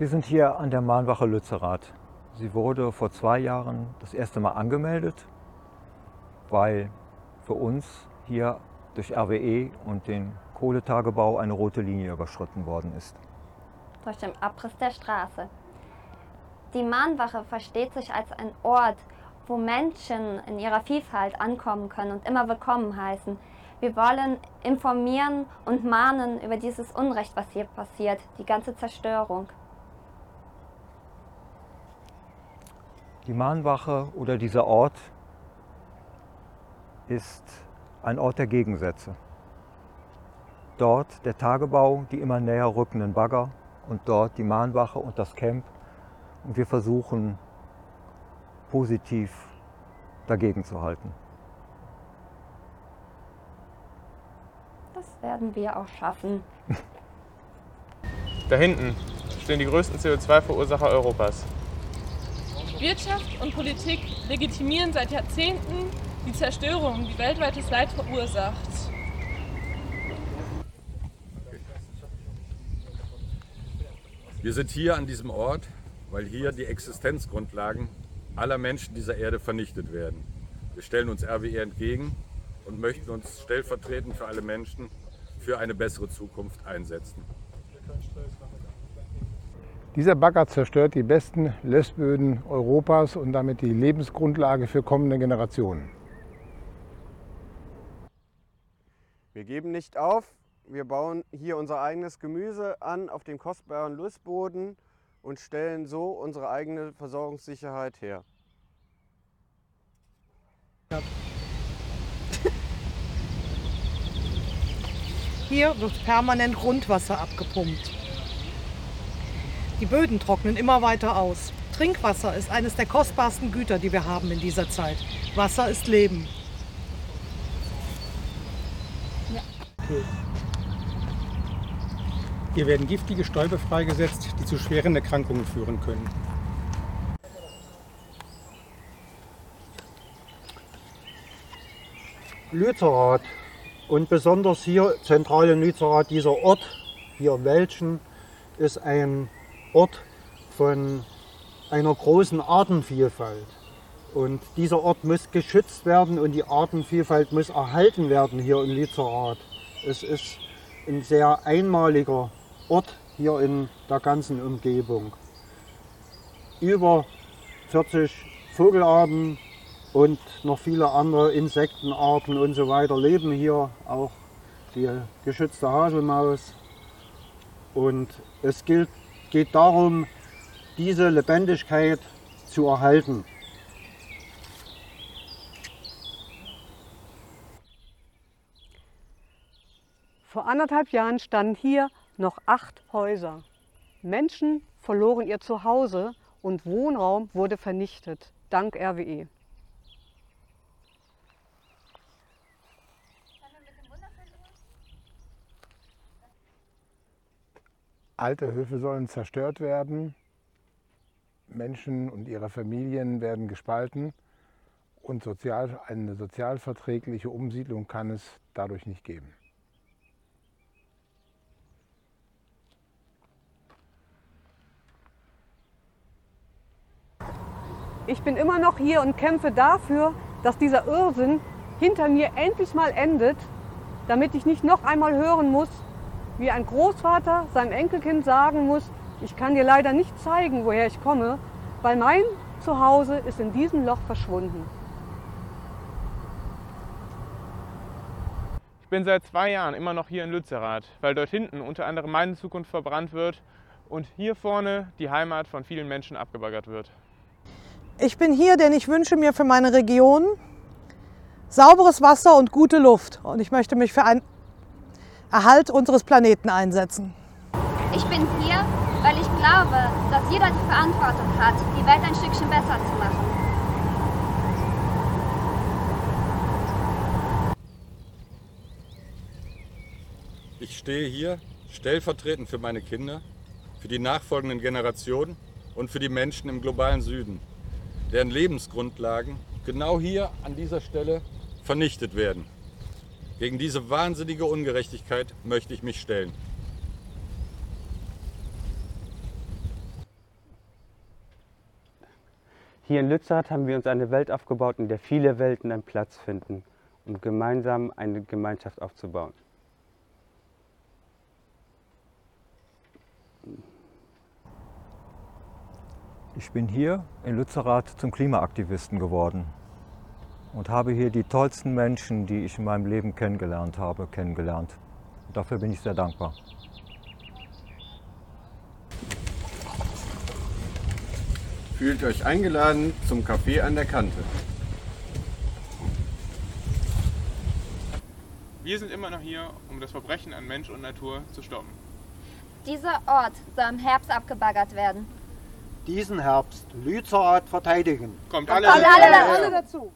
Wir sind hier an der Mahnwache Lützerath. Sie wurde vor zwei Jahren das erste Mal angemeldet, weil für uns hier durch RWE und den Kohletagebau eine rote Linie überschritten worden ist. Durch den Abriss der Straße. Die Mahnwache versteht sich als ein Ort, wo Menschen in ihrer Vielfalt ankommen können und immer willkommen heißen. Wir wollen informieren und mahnen über dieses Unrecht, was hier passiert, die ganze Zerstörung. Die Mahnwache oder dieser Ort ist ein Ort der Gegensätze. Dort der Tagebau, die immer näher rückenden Bagger und dort die Mahnwache und das Camp. Und wir versuchen positiv dagegen zu halten. Das werden wir auch schaffen. Da hinten stehen die größten CO2-Verursacher Europas. Wirtschaft und Politik legitimieren seit Jahrzehnten die Zerstörung, die weltweites Leid verursacht. Wir sind hier an diesem Ort, weil hier die Existenzgrundlagen aller Menschen dieser Erde vernichtet werden. Wir stellen uns RWE entgegen und möchten uns stellvertretend für alle Menschen für eine bessere Zukunft einsetzen. Dieser Bagger zerstört die besten Lössböden Europas und damit die Lebensgrundlage für kommende Generationen. Wir geben nicht auf. Wir bauen hier unser eigenes Gemüse an auf dem kostbaren Lössboden und stellen so unsere eigene Versorgungssicherheit her. Hier wird permanent Grundwasser abgepumpt. Die Böden trocknen immer weiter aus. Trinkwasser ist eines der kostbarsten Güter, die wir haben in dieser Zeit. Wasser ist Leben. Hier werden giftige Stäube freigesetzt, die zu schweren Erkrankungen führen können. Lützerath und besonders hier zentral in Lützerath, dieser Ort hier im Wäldchen, ist ein Ort von einer großen Artenvielfalt. Und dieser Ort muss geschützt werden und die Artenvielfalt muss erhalten werden hier in Lützerath. Es ist ein sehr einmaliger Ort hier in der ganzen Umgebung. Über 40 Vogelarten und noch viele andere Insektenarten und so weiter leben hier, auch die geschützte Haselmaus. Und es gilt, geht darum, diese Lebendigkeit zu erhalten. Vor anderthalb Jahren standen hier noch acht Häuser. Menschen verloren ihr Zuhause und Wohnraum wurde vernichtet, dank RWE. Alte Höfe sollen zerstört werden, Menschen und ihre Familien werden gespalten und sozial, eine sozialverträgliche Umsiedlung kann es dadurch nicht geben. Ich bin immer noch hier und kämpfe dafür, dass dieser Irrsinn hinter mir endlich mal endet, damit ich nicht noch einmal hören muss, wie ein Großvater seinem Enkelkind sagen muss, ich kann dir leider nicht zeigen, woher ich komme, weil mein Zuhause ist in diesem Loch verschwunden. Ich bin seit zwei Jahren immer noch hier in Lützerath, weil dort hinten unter anderem meine Zukunft verbrannt wird und hier vorne die Heimat von vielen Menschen abgebaggert wird. Ich bin hier, denn ich wünsche mir für meine Region sauberes Wasser und gute Luft. Und ich möchte mich für einen Erhalt unseres Planeten einsetzen. Ich bin hier, weil ich glaube, dass jeder die Verantwortung hat, die Welt ein Stückchen besser zu machen. Ich stehe hier stellvertretend für meine Kinder, für die nachfolgenden Generationen und für die Menschen im globalen Süden deren Lebensgrundlagen genau hier an dieser Stelle vernichtet werden. Gegen diese wahnsinnige Ungerechtigkeit möchte ich mich stellen. Hier in Lützerath haben wir uns eine Welt aufgebaut, in der viele Welten einen Platz finden, um gemeinsam eine Gemeinschaft aufzubauen. Ich bin hier in Lützerath zum Klimaaktivisten geworden und habe hier die tollsten Menschen, die ich in meinem Leben kennengelernt habe, kennengelernt. Und dafür bin ich sehr dankbar. Fühlt euch eingeladen zum Café an der Kante. Wir sind immer noch hier, um das Verbrechen an Mensch und Natur zu stoppen. Dieser Ort soll im Herbst abgebaggert werden. Diesen Herbst Lützerath verteidigen. Kommt alle, alle, alle, alle dazu.